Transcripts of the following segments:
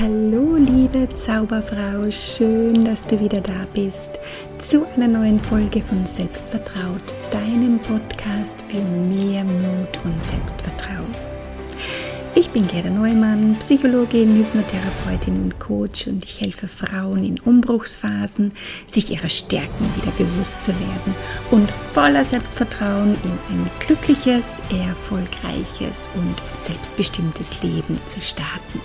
Hallo liebe Zauberfrau, schön, dass du wieder da bist zu einer neuen Folge von Selbstvertraut, deinem Podcast für mehr Mut und Selbstvertrauen. Ich bin Gerda Neumann, Psychologin, Hypnotherapeutin und Coach und ich helfe Frauen in Umbruchsphasen, sich ihrer Stärken wieder bewusst zu werden und voller Selbstvertrauen in ein glückliches, erfolgreiches und selbstbestimmtes Leben zu starten.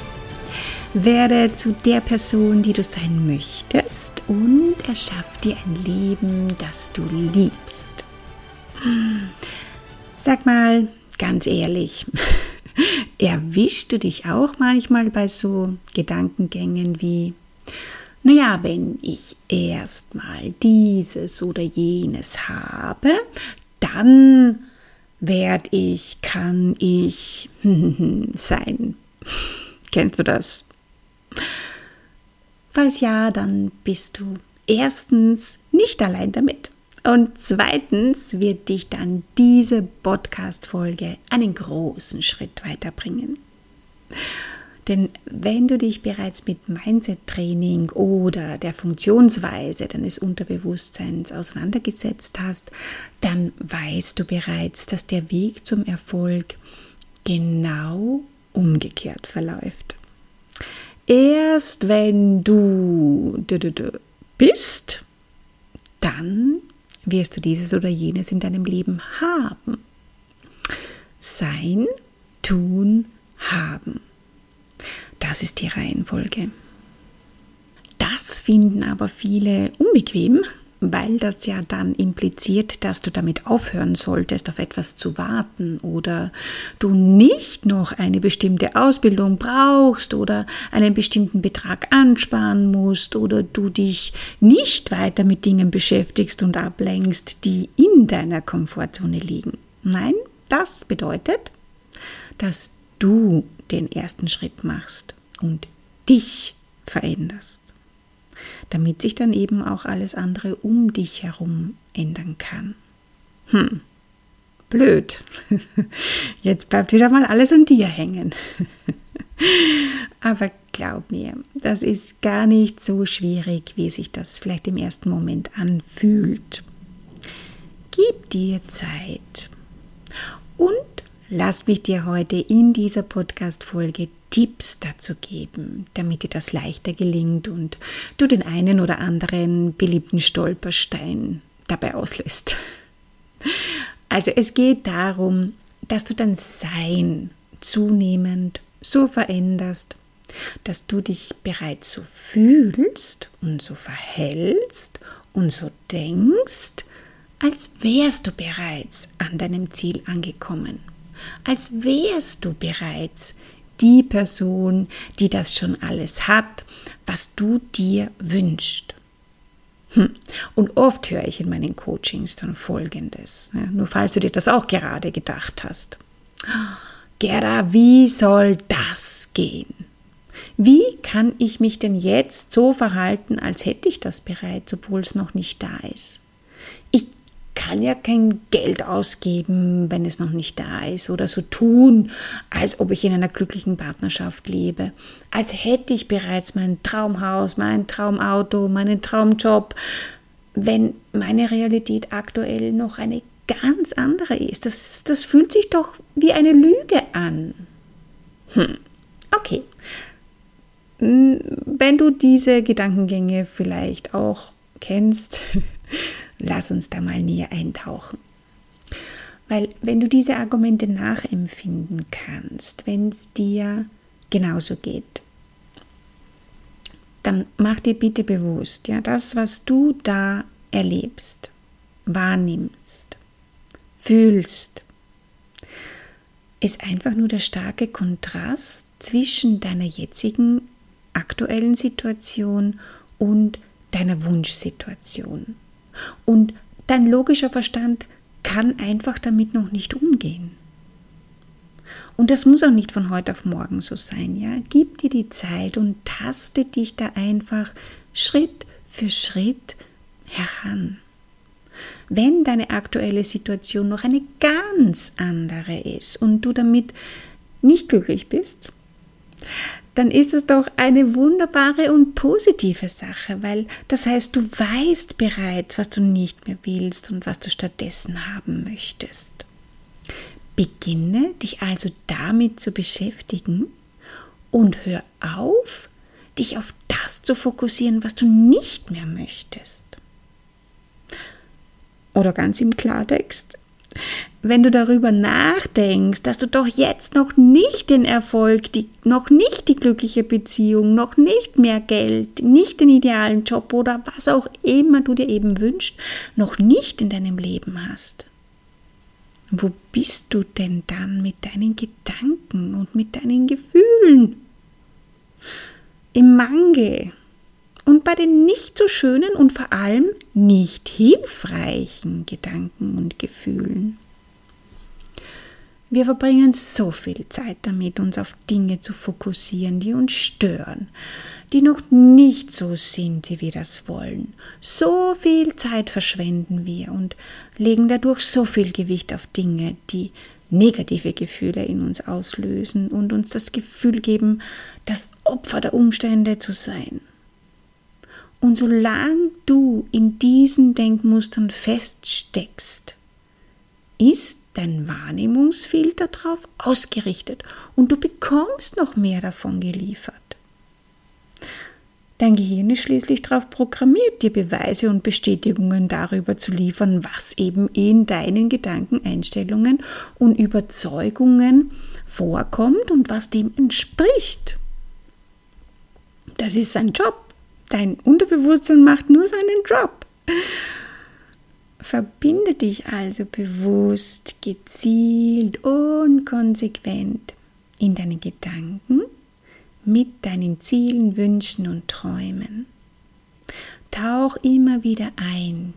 Werde zu der Person, die du sein möchtest und erschaff dir ein Leben, das du liebst. Sag mal ganz ehrlich, erwischst du dich auch manchmal bei so Gedankengängen wie, naja, wenn ich erstmal dieses oder jenes habe, dann werde ich, kann ich sein. Kennst du das? Falls ja, dann bist du erstens nicht allein damit. Und zweitens wird dich dann diese Podcast-Folge einen großen Schritt weiterbringen. Denn wenn du dich bereits mit Mindset-Training oder der Funktionsweise deines Unterbewusstseins auseinandergesetzt hast, dann weißt du bereits, dass der Weg zum Erfolg genau umgekehrt verläuft. Erst wenn du bist, dann wirst du dieses oder jenes in deinem Leben haben. Sein, tun, haben. Das ist die Reihenfolge. Das finden aber viele unbequem weil das ja dann impliziert, dass du damit aufhören solltest, auf etwas zu warten oder du nicht noch eine bestimmte Ausbildung brauchst oder einen bestimmten Betrag ansparen musst oder du dich nicht weiter mit Dingen beschäftigst und ablenkst, die in deiner Komfortzone liegen. Nein, das bedeutet, dass du den ersten Schritt machst und dich veränderst damit sich dann eben auch alles andere um dich herum ändern kann. Hm, blöd. Jetzt bleibt wieder mal alles an dir hängen. Aber glaub mir, das ist gar nicht so schwierig, wie sich das vielleicht im ersten Moment anfühlt. Gib dir Zeit und lass mich dir heute in dieser Podcast-Folge Tipps dazu geben, damit dir das leichter gelingt und du den einen oder anderen beliebten Stolperstein dabei auslässt. Also es geht darum, dass du dein Sein zunehmend so veränderst, dass du dich bereits so fühlst und so verhältst und so denkst, als wärst du bereits an deinem Ziel angekommen, als wärst du bereits die Person, die das schon alles hat, was du dir wünschst. Hm. Und oft höre ich in meinen Coachings dann Folgendes, ja, nur falls du dir das auch gerade gedacht hast. Gerda, wie soll das gehen? Wie kann ich mich denn jetzt so verhalten, als hätte ich das bereits, obwohl es noch nicht da ist? Ich kann ja kein Geld ausgeben, wenn es noch nicht da ist, oder so tun, als ob ich in einer glücklichen Partnerschaft lebe, als hätte ich bereits mein Traumhaus, mein Traumauto, meinen Traumjob, wenn meine Realität aktuell noch eine ganz andere ist. Das, das fühlt sich doch wie eine Lüge an. Hm. Okay. Hm, wenn du diese Gedankengänge vielleicht auch kennst, Lass uns da mal näher eintauchen. Weil wenn du diese Argumente nachempfinden kannst, wenn es dir genauso geht, dann mach dir bitte bewusst, ja, das, was du da erlebst, wahrnimmst, fühlst, ist einfach nur der starke Kontrast zwischen deiner jetzigen aktuellen Situation und deiner Wunschsituation. Und dein logischer Verstand kann einfach damit noch nicht umgehen. Und das muss auch nicht von heute auf morgen so sein, ja? Gib dir die Zeit und taste dich da einfach Schritt für Schritt heran. Wenn deine aktuelle Situation noch eine ganz andere ist und du damit nicht glücklich bist, dann ist es doch eine wunderbare und positive Sache, weil das heißt, du weißt bereits, was du nicht mehr willst und was du stattdessen haben möchtest. Beginne dich also damit zu beschäftigen und hör auf, dich auf das zu fokussieren, was du nicht mehr möchtest. Oder ganz im Klartext, wenn du darüber nachdenkst, dass du doch jetzt noch nicht den Erfolg, die, noch nicht die glückliche Beziehung, noch nicht mehr Geld, nicht den idealen Job oder was auch immer du dir eben wünschst, noch nicht in deinem Leben hast. Wo bist du denn dann mit deinen Gedanken und mit deinen Gefühlen? Im Mangel und bei den nicht so schönen und vor allem nicht hilfreichen Gedanken und Gefühlen. Wir verbringen so viel Zeit damit, uns auf Dinge zu fokussieren, die uns stören, die noch nicht so sind, wie wir das wollen. So viel Zeit verschwenden wir und legen dadurch so viel Gewicht auf Dinge, die negative Gefühle in uns auslösen und uns das Gefühl geben, das Opfer der Umstände zu sein. Und solange du in diesen Denkmustern feststeckst, ist dein Wahrnehmungsfilter darauf ausgerichtet und du bekommst noch mehr davon geliefert. Dein Gehirn ist schließlich darauf programmiert, dir Beweise und Bestätigungen darüber zu liefern, was eben in deinen Gedanken, Einstellungen und Überzeugungen vorkommt und was dem entspricht. Das ist sein Job. Dein Unterbewusstsein macht nur seinen Job. Verbinde dich also bewusst, gezielt und konsequent in deine Gedanken mit deinen Zielen, Wünschen und Träumen. Tauch immer wieder ein.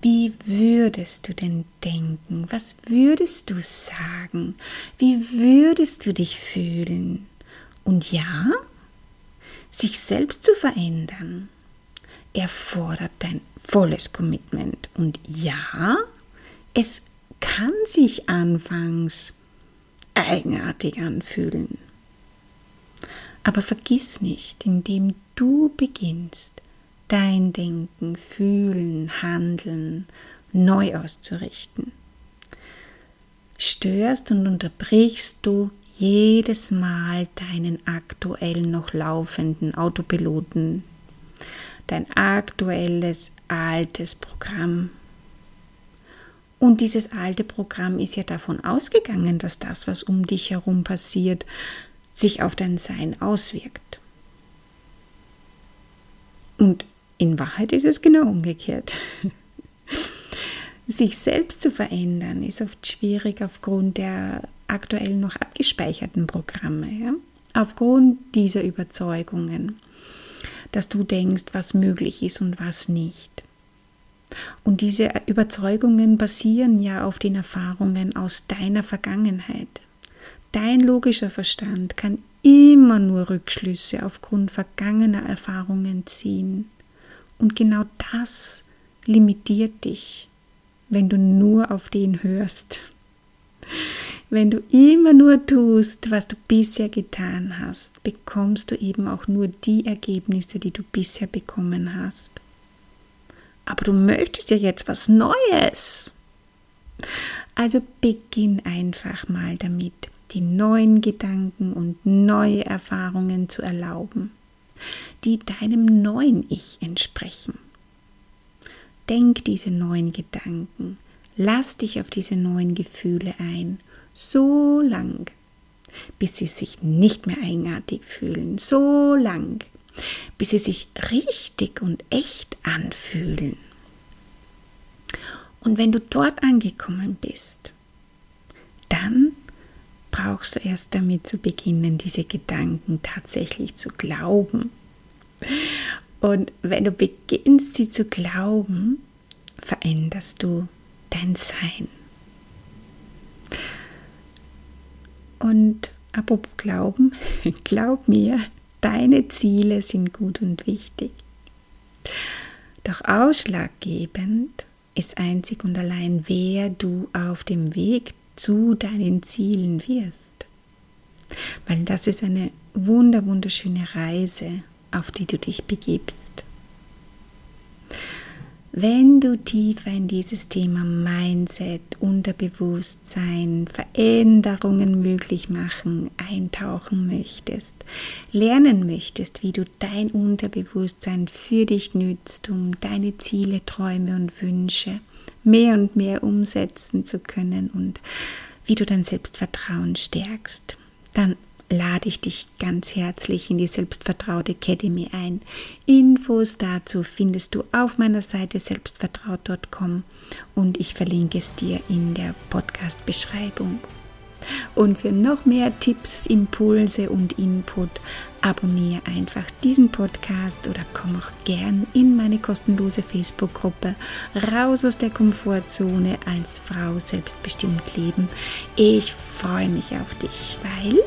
Wie würdest du denn denken? Was würdest du sagen? Wie würdest du dich fühlen? Und ja, sich selbst zu verändern erfordert dein volles Commitment. Und ja, es kann sich anfangs eigenartig anfühlen. Aber vergiss nicht, indem du beginnst, dein Denken, Fühlen, Handeln neu auszurichten, störst und unterbrichst du jedes Mal deinen aktuell noch laufenden Autopiloten dein aktuelles altes Programm. Und dieses alte Programm ist ja davon ausgegangen, dass das, was um dich herum passiert, sich auf dein Sein auswirkt. Und in Wahrheit ist es genau umgekehrt. Sich selbst zu verändern ist oft schwierig aufgrund der aktuell noch abgespeicherten Programme, ja? aufgrund dieser Überzeugungen dass du denkst, was möglich ist und was nicht. Und diese Überzeugungen basieren ja auf den Erfahrungen aus deiner Vergangenheit. Dein logischer Verstand kann immer nur Rückschlüsse aufgrund vergangener Erfahrungen ziehen. Und genau das limitiert dich, wenn du nur auf den hörst. Wenn du immer nur tust, was du bisher getan hast, bekommst du eben auch nur die Ergebnisse, die du bisher bekommen hast. Aber du möchtest ja jetzt was Neues. Also beginn einfach mal damit, die neuen Gedanken und neue Erfahrungen zu erlauben, die deinem neuen Ich entsprechen. Denk diese neuen Gedanken, lass dich auf diese neuen Gefühle ein so lang, bis sie sich nicht mehr eigenartig fühlen, so lang, bis sie sich richtig und echt anfühlen. Und wenn du dort angekommen bist, dann brauchst du erst damit zu beginnen, diese Gedanken tatsächlich zu glauben. Und wenn du beginnst, sie zu glauben, veränderst du dein Sein. Und apropos Glauben, glaub mir, deine Ziele sind gut und wichtig. Doch ausschlaggebend ist einzig und allein, wer du auf dem Weg zu deinen Zielen wirst. weil das ist eine wunder, wunderschöne Reise, auf die du dich begibst. Wenn du tiefer in dieses Thema Mindset, Unterbewusstsein, Veränderungen möglich machen, eintauchen möchtest, lernen möchtest, wie du dein Unterbewusstsein für dich nützt, um deine Ziele, Träume und Wünsche mehr und mehr umsetzen zu können und wie du dein Selbstvertrauen stärkst, dann lade ich dich ganz herzlich in die Selbstvertraut Academy ein. Infos dazu findest du auf meiner Seite selbstvertraut.com und ich verlinke es dir in der Podcast-Beschreibung. Und für noch mehr Tipps, Impulse und Input abonniere einfach diesen Podcast oder komm auch gern in meine kostenlose Facebook-Gruppe Raus aus der Komfortzone als Frau selbstbestimmt leben. Ich freue mich auf dich, weil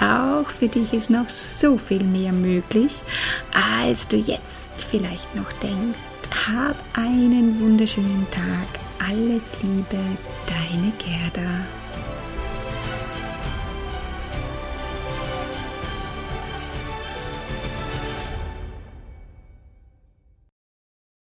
auch für dich ist noch so viel mehr möglich, als du jetzt vielleicht noch denkst. Hab einen wunderschönen Tag. Alles Liebe, deine Gerda.